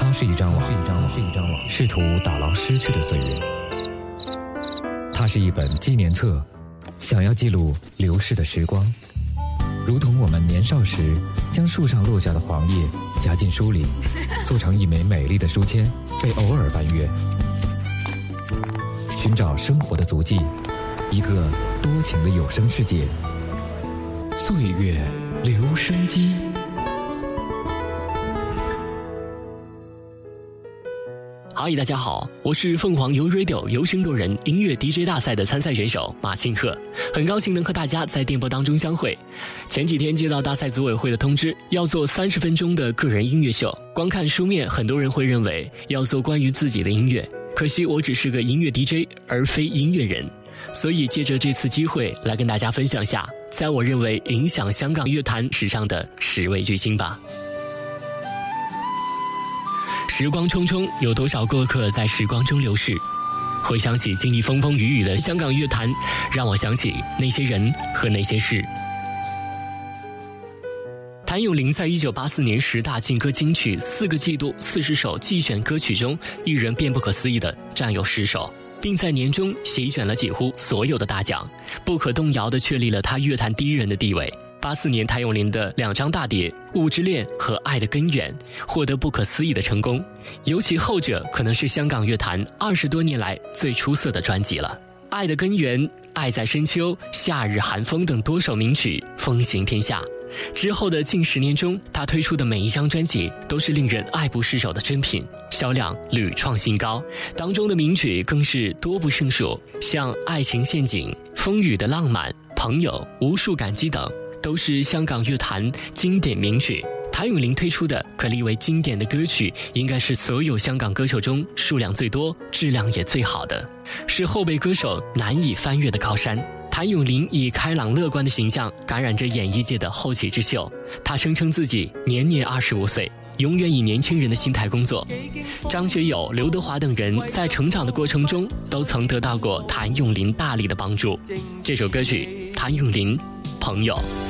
它是一张网，是一张是一张网，试图打捞失去的岁月。它是一本纪念册，想要记录流逝的时光，如同我们年少时将树上落下的黄叶夹进书里，做成一枚美丽的书签，被偶尔翻阅，寻找生活的足迹，一个多情的有声世界。岁月留声机。嗨，大家好，我是凤凰 U Radio 游声动人音乐 DJ 大赛的参赛选手马庆贺，很高兴能和大家在电波当中相会。前几天接到大赛组委会的通知，要做三十分钟的个人音乐秀。光看书面，很多人会认为要做关于自己的音乐，可惜我只是个音乐 DJ，而非音乐人。所以借着这次机会，来跟大家分享下，在我认为影响香港乐坛史上的十位巨星吧。时光匆匆，有多少过客在时光中流逝？回想起经历风风雨雨的香港乐坛，让我想起那些人和那些事。谭咏麟在一九八四年十大劲歌金曲四个季度四十首季选歌曲中，一人便不可思议的占有十首，并在年终席卷了几乎所有的大奖，不可动摇的确立了他乐坛第一人的地位。八四年，谭咏麟的两张大碟《物之恋》和《爱的根源》获得不可思议的成功，尤其后者可能是香港乐坛二十多年来最出色的专辑了。《爱的根源》《爱在深秋》《夏日寒风》等多首名曲风行天下。之后的近十年中，他推出的每一张专辑都是令人爱不释手的珍品，销量屡创新高。当中的名曲更是多不胜数，像《爱情陷阱》《风雨的浪漫》《朋友》《无数感激》等。都是香港乐坛经典名曲。谭咏麟推出的可立为经典的歌曲，应该是所有香港歌手中数量最多、质量也最好的，是后辈歌手难以翻越的高山。谭咏麟以开朗乐观的形象感染着演艺界的后起之秀。他声称自己年年二十五岁，永远以年轻人的心态工作。张学友、刘德华等人在成长的过程中都曾得到过谭咏麟大力的帮助。这首歌曲，谭咏麟，朋友。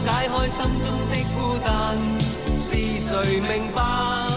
解开心中的孤单。是谁明白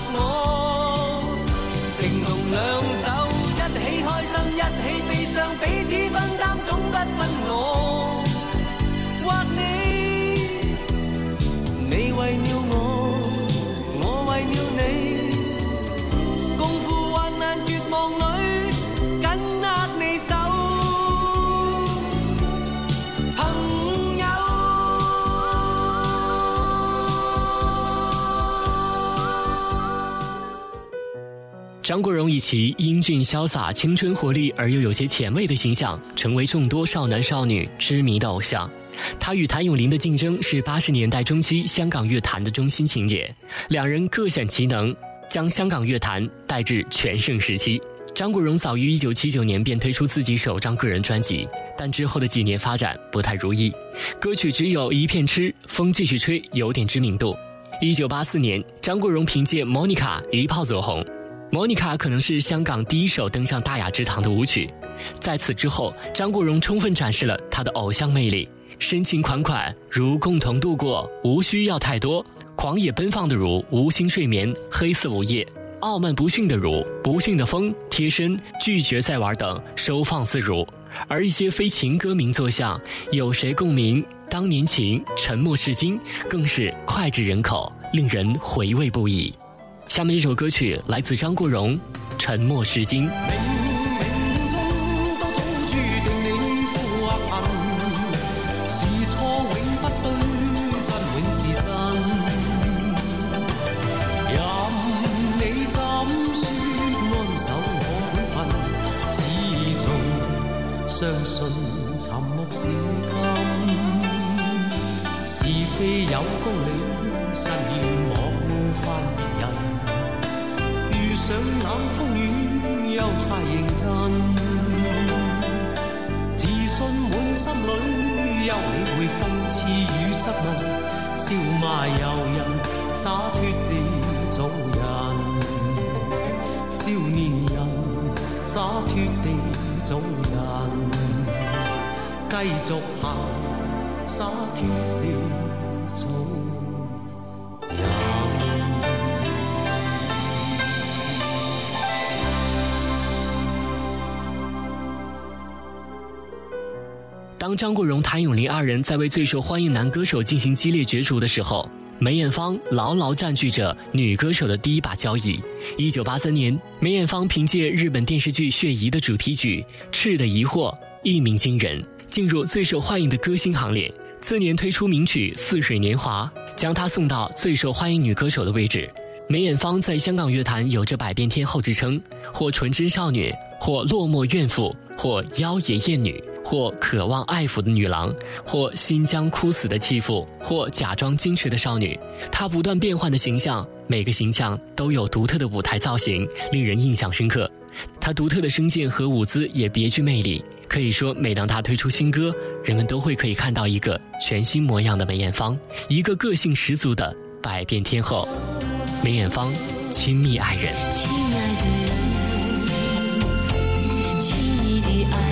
张国荣以其英俊潇洒、青春活力而又有些前卫的形象，成为众多少男少女痴迷的偶像。他与谭咏麟的竞争是八十年代中期香港乐坛的中心情节，两人各显其能，将香港乐坛带至全盛时期。张国荣早于一九七九年便推出自己首张个人专辑，但之后的几年发展不太如意，歌曲只有一片痴、风继续吹有点知名度。一九八四年，张国荣凭借《Monica》一炮走红。莫妮卡可能是香港第一首登上大雅之堂的舞曲，在此之后，张国荣充分展示了他的偶像魅力，深情款款如共同度过，无需要太多；狂野奔放的如无心睡眠，黑色午夜；傲慢不驯的如不驯的风，贴身拒绝再玩等收放自如。而一些非情歌名作像有谁共鸣、当年情、沉默是金，更是脍炙人口，令人回味不已。下面这首歌曲来自张国荣，《沉默是金》。冥冥中都早注定你富或贫，是错永不对，真？永是真。任你怎说安守我本分，始终相信沉默是金。是非有公理，失欠我翻别人。遇上冷风雨，又太认真。自信满心里，休理会讽刺与质问，笑骂由人，洒脱地做人。少年人，洒脱地做人，继续行，洒脱地做人。当张国荣、谭咏麟二人在为最受欢迎男歌手进行激烈角逐的时候，梅艳芳牢牢占据着女歌手的第一把交椅。一九八三年，梅艳芳凭借日本电视剧《血疑》的主题曲《赤的疑惑》一鸣惊人，进入最受欢迎的歌星行列。次年推出名曲《似水年华》，将她送到最受欢迎女歌手的位置。梅艳芳在香港乐坛有着百变天后之称，或纯真少女，或落寞怨妇，或妖冶艳女。或渴望爱抚的女郎，或心将枯死的弃妇，或假装矜持的少女，她不断变换的形象，每个形象都有独特的舞台造型，令人印象深刻。她独特的声线和舞姿也别具魅力，可以说，每当她推出新歌，人们都会可以看到一个全新模样的梅艳芳，一个个性十足的百变天后。梅艳芳，亲密爱人。亲爱的人，亲密的爱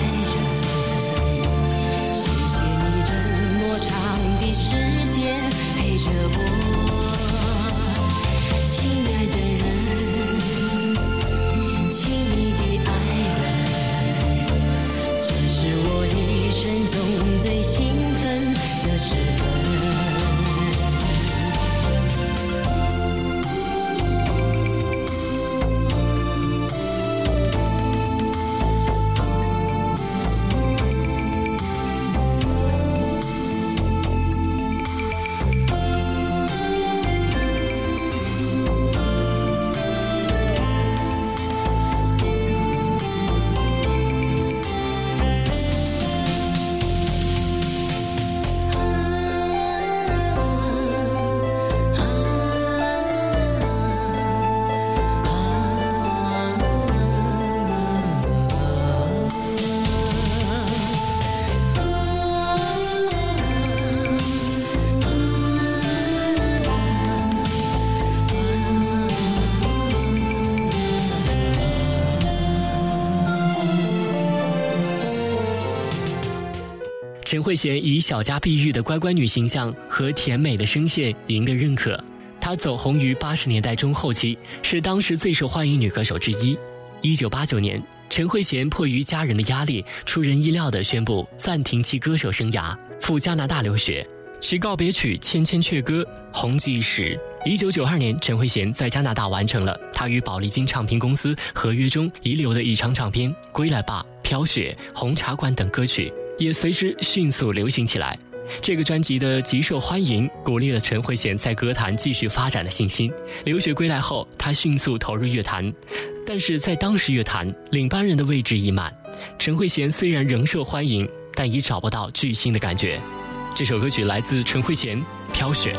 这不。陈慧娴以小家碧玉的乖乖女形象和甜美的声线赢得认可。她走红于八十年代中后期，是当时最受欢迎女歌手之一。一九八九年，陈慧娴迫于家人的压力，出人意料地宣布暂停其歌手生涯，赴加拿大留学。其告别曲《千千阙歌》红极一时。一九九二年，陈慧娴在加拿大完成了她与宝丽金唱片公司合约中遗留的一张唱片《归来吧》《飘雪》《红茶馆》等歌曲。也随之迅速流行起来。这个专辑的极受欢迎，鼓励了陈慧娴在歌坛继续发展的信心。留学归来后，她迅速投入乐坛，但是在当时乐坛，领班人的位置已满。陈慧娴虽然仍受欢迎，但已找不到巨星的感觉。这首歌曲来自陈慧娴，《飘雪》。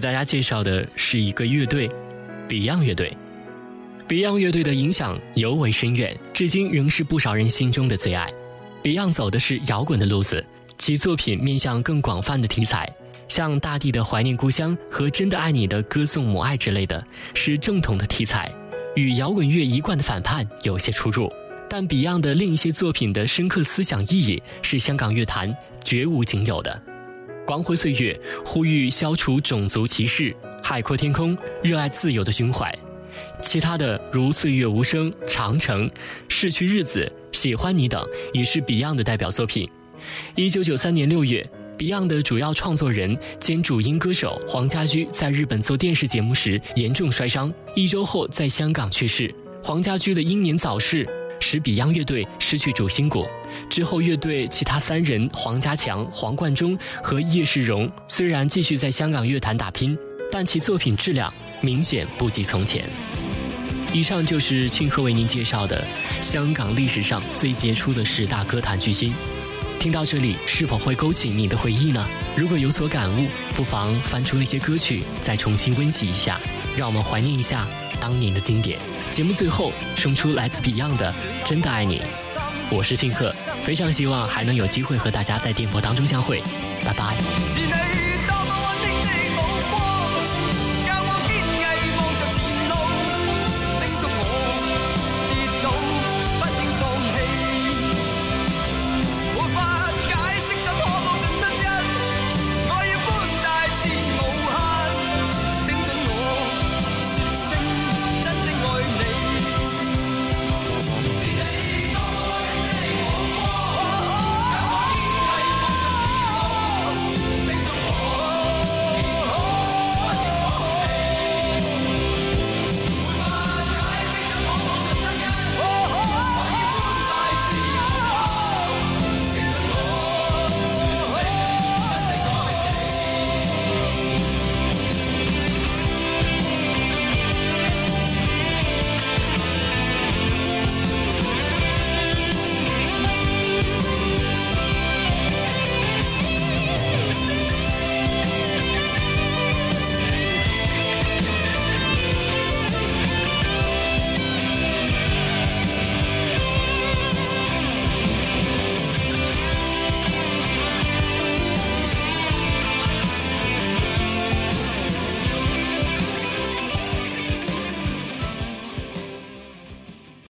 给大家介绍的是一个乐队，Beyond 乐队。Beyond 乐队的影响尤为深远，至今仍是不少人心中的最爱。Beyond 走的是摇滚的路子，其作品面向更广泛的题材，像《大地的怀念故乡》和《真的爱你》的歌颂母爱之类的，是正统的题材，与摇滚乐一贯的反叛有些出入。但 Beyond 的另一些作品的深刻思想意义是香港乐坛绝无仅有的。光辉岁月呼吁消除种族歧视，海阔天空热爱自由的胸怀。其他的如岁月无声、长城、逝去日子、喜欢你等，也是 Beyond 的代表作品。一九九三年六月，Beyond 的主要创作人兼主音歌手黄家驹在日本做电视节目时严重摔伤，一周后在香港去世。黄家驹的英年早逝。使 Beyond 乐队失去主心骨。之后，乐队其他三人黄家强、黄贯中和叶世荣虽然继续在香港乐坛打拼，但其作品质量明显不及从前。以上就是庆贺为您介绍的香港历史上最杰出的十大歌坛巨星。听到这里，是否会勾起你的回忆呢？如果有所感悟，不妨翻出那些歌曲，再重新温习一下，让我们怀念一下当年的经典。节目最后送出来自 Beyond 的《真的爱你》，我是庆贺，非常希望还能有机会和大家在电波当中相会，拜拜。